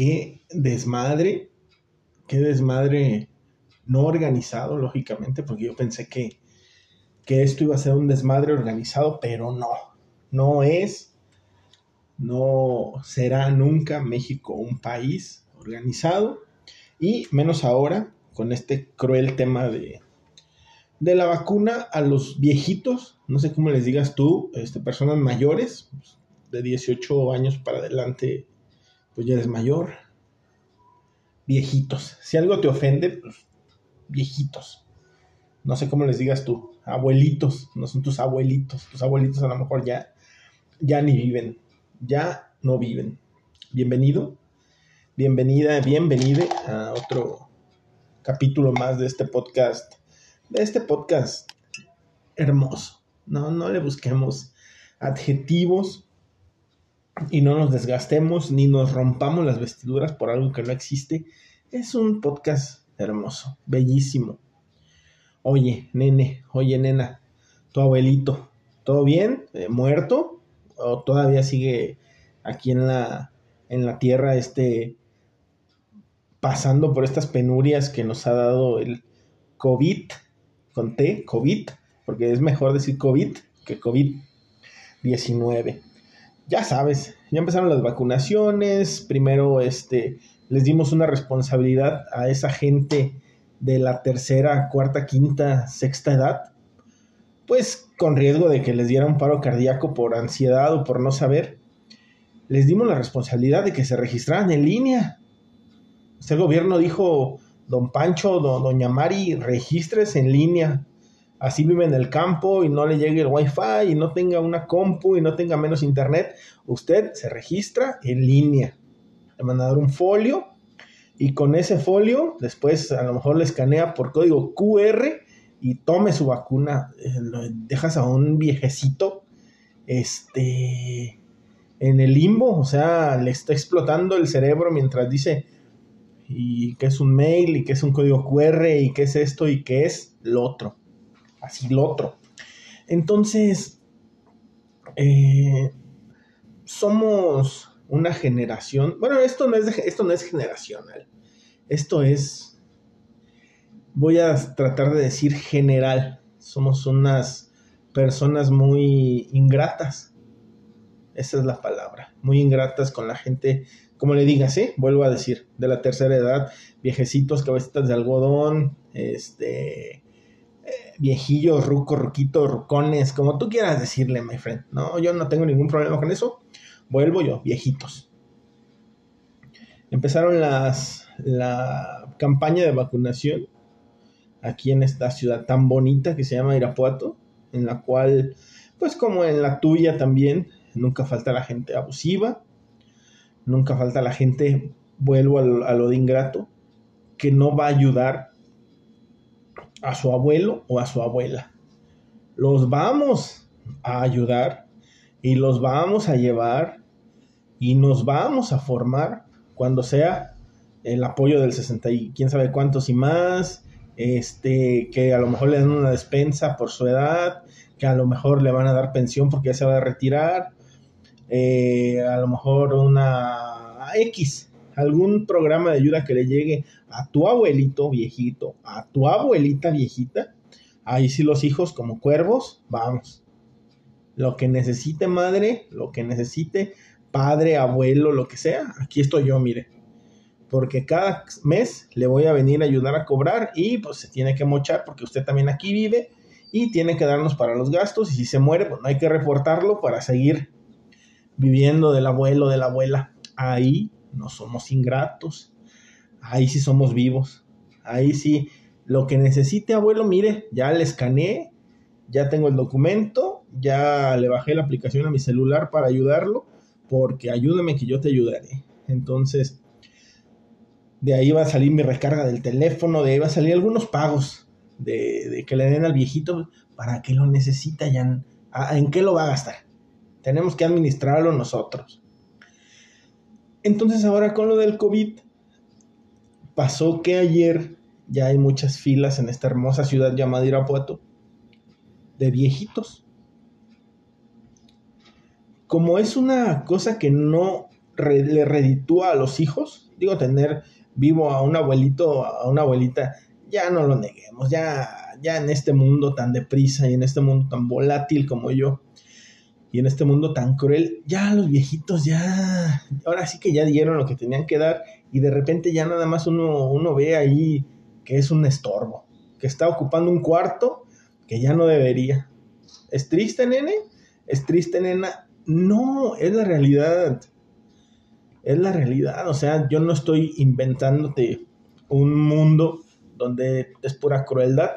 qué desmadre, qué desmadre no organizado, lógicamente, porque yo pensé que, que esto iba a ser un desmadre organizado, pero no, no es, no será nunca México un país organizado, y menos ahora con este cruel tema de, de la vacuna a los viejitos, no sé cómo les digas tú, este, personas mayores, de 18 años para adelante, pues ya eres mayor. Viejitos. Si algo te ofende, pues viejitos. No sé cómo les digas tú, abuelitos, no son tus abuelitos. Tus abuelitos a lo mejor ya, ya ni viven, ya no viven. Bienvenido, bienvenida, bienvenida a otro capítulo más de este podcast, de este podcast hermoso. No, no le busquemos adjetivos y no nos desgastemos ni nos rompamos las vestiduras por algo que no existe. Es un podcast hermoso, bellísimo. Oye, nene, oye, nena, tu abuelito, ¿todo bien? Eh, ¿Muerto? ¿O todavía sigue aquí en la, en la tierra este pasando por estas penurias que nos ha dado el COVID, con T, COVID, porque es mejor decir COVID que COVID-19 ya sabes, ya empezaron las vacunaciones, primero este, les dimos una responsabilidad a esa gente de la tercera, cuarta, quinta, sexta edad, pues con riesgo de que les diera un paro cardíaco por ansiedad o por no saber, les dimos la responsabilidad de que se registraran en línea. Este gobierno dijo, don Pancho, doña Mari, registres en línea así vive en el campo y no le llegue el wifi y no tenga una compu y no tenga menos internet, usted se registra en línea. Le van a dar un folio y con ese folio después a lo mejor le escanea por código QR y tome su vacuna. Eh, dejas a un viejecito este en el limbo, o sea, le está explotando el cerebro mientras dice y qué es un mail y qué es un código QR y qué es esto y qué es lo otro así lo otro. Entonces, eh, somos una generación, bueno, esto no, es esto no es generacional, esto es, voy a tratar de decir general, somos unas personas muy ingratas, esa es la palabra, muy ingratas con la gente, como le digas, ¿eh? vuelvo a decir, de la tercera edad, viejecitos, cabecitas de algodón, este, viejillos, rucos, ruquitos, rucones, como tú quieras decirle, my friend. No, yo no tengo ningún problema con eso. Vuelvo yo, viejitos. Empezaron las, la campaña de vacunación aquí en esta ciudad tan bonita que se llama Irapuato, en la cual, pues como en la tuya también, nunca falta la gente abusiva, nunca falta la gente, vuelvo a lo de ingrato, que no va a ayudar a su abuelo o a su abuela. Los vamos a ayudar y los vamos a llevar y nos vamos a formar cuando sea el apoyo del 60 y quién sabe cuántos y más, este, que a lo mejor le dan una despensa por su edad, que a lo mejor le van a dar pensión porque ya se va a retirar, eh, a lo mejor una X, algún programa de ayuda que le llegue a tu abuelito viejito, a tu abuelita viejita, ahí sí los hijos como cuervos, vamos. Lo que necesite madre, lo que necesite padre, abuelo, lo que sea, aquí estoy yo, mire. Porque cada mes le voy a venir a ayudar a cobrar y pues se tiene que mochar porque usted también aquí vive y tiene que darnos para los gastos y si se muere pues no hay que reportarlo para seguir viviendo del abuelo, de la abuela. Ahí no somos ingratos, ahí sí somos vivos, ahí sí, lo que necesite abuelo, mire, ya le escaneé, ya tengo el documento, ya le bajé la aplicación a mi celular para ayudarlo, porque ayúdame que yo te ayudaré. Entonces, de ahí va a salir mi recarga del teléfono, de ahí va a salir algunos pagos de, que le den al viejito para que lo necesita ya. ¿En qué lo va a gastar? Tenemos que administrarlo nosotros. Entonces ahora con lo del COVID, pasó que ayer ya hay muchas filas en esta hermosa ciudad llamada Irapuato de viejitos. Como es una cosa que no le reditúa a los hijos. Digo, tener vivo a un abuelito, a una abuelita, ya no lo neguemos, ya, ya en este mundo tan deprisa y en este mundo tan volátil como yo, y en este mundo tan cruel, ya los viejitos ya, ahora sí que ya dieron lo que tenían que dar y de repente ya nada más uno, uno ve ahí que es un estorbo, que está ocupando un cuarto que ya no debería. ¿Es triste, nene? ¿Es triste, nena? No, es la realidad. Es la realidad. O sea, yo no estoy inventándote un mundo donde es pura crueldad.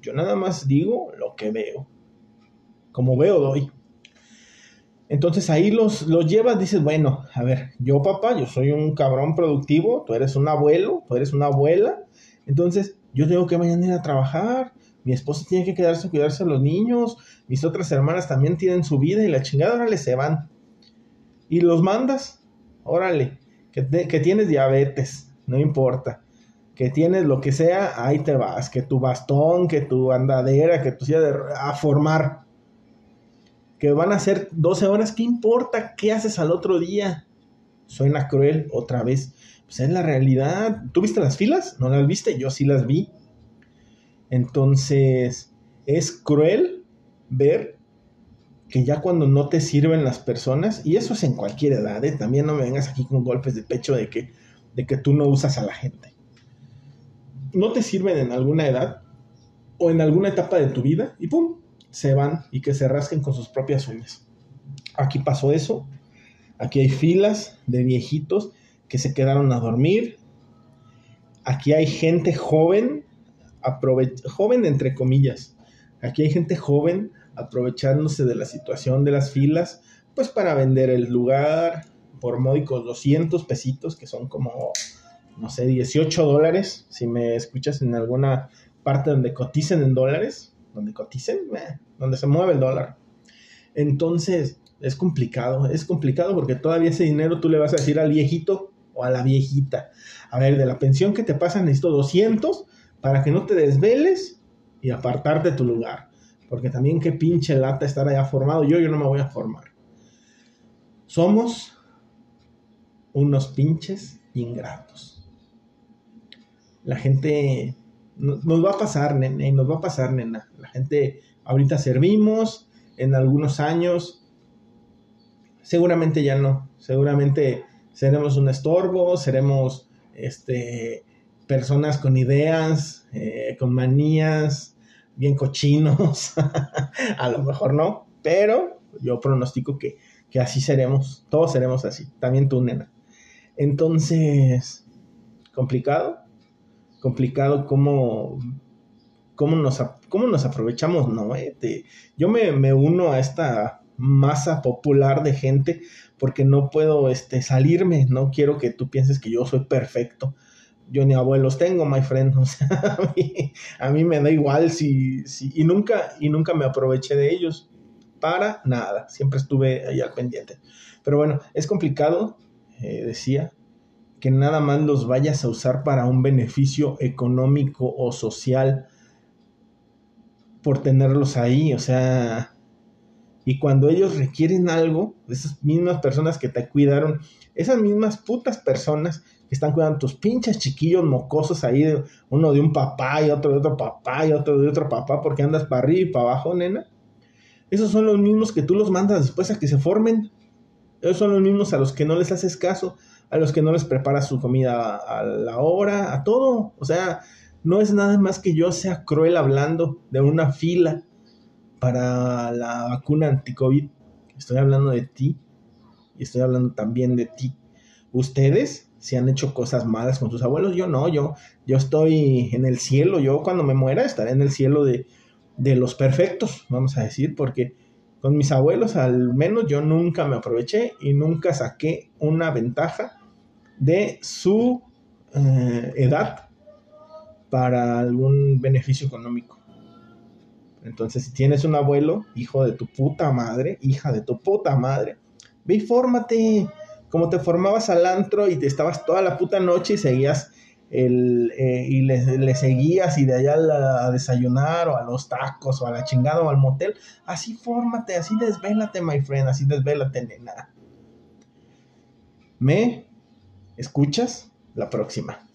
Yo nada más digo lo que veo. Como veo, doy. Entonces ahí los, los llevas, dices, bueno, a ver, yo papá, yo soy un cabrón productivo, tú eres un abuelo, tú eres una abuela, entonces yo tengo que mañana ir a trabajar, mi esposa tiene que quedarse a cuidarse a los niños, mis otras hermanas también tienen su vida y la chingada, órale, se van. Y los mandas, órale, que, que tienes diabetes, no importa, que tienes lo que sea, ahí te vas, que tu bastón, que tu andadera, que tu silla de, a formar que van a ser 12 horas, ¿qué importa? ¿Qué haces al otro día? Suena cruel otra vez. Pues es la realidad. ¿Tú viste las filas? ¿No las viste? Yo sí las vi. Entonces, es cruel ver que ya cuando no te sirven las personas, y eso es en cualquier edad, ¿eh? también no me vengas aquí con golpes de pecho de que, de que tú no usas a la gente. No te sirven en alguna edad o en alguna etapa de tu vida y ¡pum! Se van y que se rasquen con sus propias uñas. Aquí pasó eso. Aquí hay filas de viejitos que se quedaron a dormir. Aquí hay gente joven, joven entre comillas. Aquí hay gente joven aprovechándose de la situación de las filas, pues para vender el lugar por módicos 200 pesitos, que son como, no sé, 18 dólares, si me escuchas en alguna parte donde coticen en dólares, donde coticen, donde se mueve el dólar. Entonces, es complicado, es complicado porque todavía ese dinero tú le vas a decir al viejito o a la viejita, a ver, de la pensión que te pasan necesito 200 para que no te desveles y apartarte de tu lugar. Porque también qué pinche lata estar allá formado. Yo, yo no me voy a formar. Somos unos pinches ingratos. La gente nos va a pasar, nene, nos va a pasar, nena. La gente, ahorita servimos, en algunos años, seguramente ya no. Seguramente seremos un estorbo, seremos este, personas con ideas, eh, con manías, bien cochinos. a lo mejor no, pero yo pronostico que, que así seremos. Todos seremos así. También tú, nena. Entonces, complicado complicado cómo, cómo, nos, cómo nos aprovechamos, ¿no? Eh, yo me, me, uno a esta masa popular de gente porque no puedo este, salirme, no quiero que tú pienses que yo soy perfecto. Yo ni abuelos tengo, my friend. O sea, a mí, a me da igual si, si, y nunca, y nunca me aproveché de ellos. Para nada. Siempre estuve ahí al pendiente. Pero bueno, es complicado, eh, decía, que nada más los vayas a usar para un beneficio económico o social por tenerlos ahí, o sea, y cuando ellos requieren algo, esas mismas personas que te cuidaron, esas mismas putas personas que están cuidando tus pinches chiquillos mocosos ahí, uno de un papá y otro de otro papá y otro de otro papá, porque andas para arriba y para abajo, nena. Esos son los mismos que tú los mandas después a que se formen. Esos son los mismos a los que no les haces caso a los que no les preparas su comida a la hora, a todo. O sea, no es nada más que yo sea cruel hablando de una fila para la vacuna anti-COVID. Estoy hablando de ti y estoy hablando también de ti. Ustedes si han hecho cosas malas con sus abuelos, yo no, yo, yo estoy en el cielo, yo cuando me muera estaré en el cielo de, de los perfectos, vamos a decir, porque con mis abuelos al menos yo nunca me aproveché y nunca saqué una ventaja de su eh, edad para algún beneficio económico. Entonces, si tienes un abuelo, hijo de tu puta madre, hija de tu puta madre, ve y fórmate. Como te formabas al antro y te estabas toda la puta noche y seguías el, eh, y le, seguías y de allá a, desayunar o a los tacos o a la chingada o al motel, así fórmate, así desvélate, my friend, así desvélate, nena. me escuchas la próxima.